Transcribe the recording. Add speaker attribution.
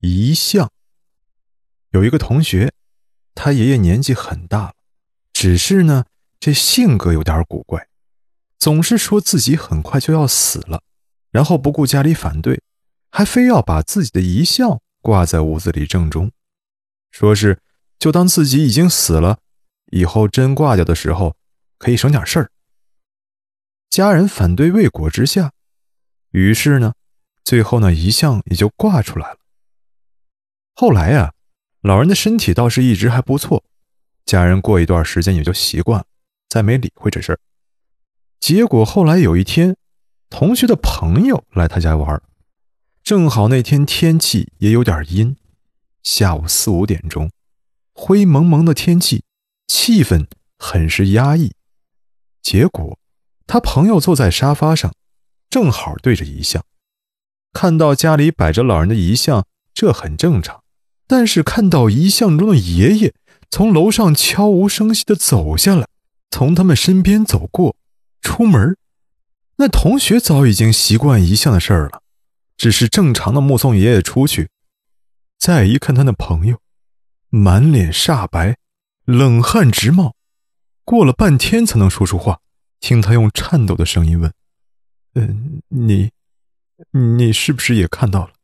Speaker 1: 遗像。有一个同学，他爷爷年纪很大了，只是呢，这性格有点古怪，总是说自己很快就要死了，然后不顾家里反对，还非要把自己的遗像挂在屋子里正中，说是就当自己已经死了，以后真挂掉的时候可以省点事儿。家人反对未果之下，于是呢，最后呢遗像也就挂出来了。后来呀。老人的身体倒是一直还不错，家人过一段时间也就习惯了，再没理会这事儿。结果后来有一天，同学的朋友来他家玩，正好那天天气也有点阴，下午四五点钟，灰蒙蒙的天气，气氛很是压抑。结果他朋友坐在沙发上，正好对着遗像，看到家里摆着老人的遗像，这很正常。但是看到遗像中的爷爷从楼上悄无声息的走下来，从他们身边走过，出门，那同学早已经习惯遗像的事儿了，只是正常的目送爷爷出去。再一看他那朋友，满脸煞白，冷汗直冒，过了半天才能说出话。听他用颤抖的声音问：“嗯，你，你是不是也看到了？”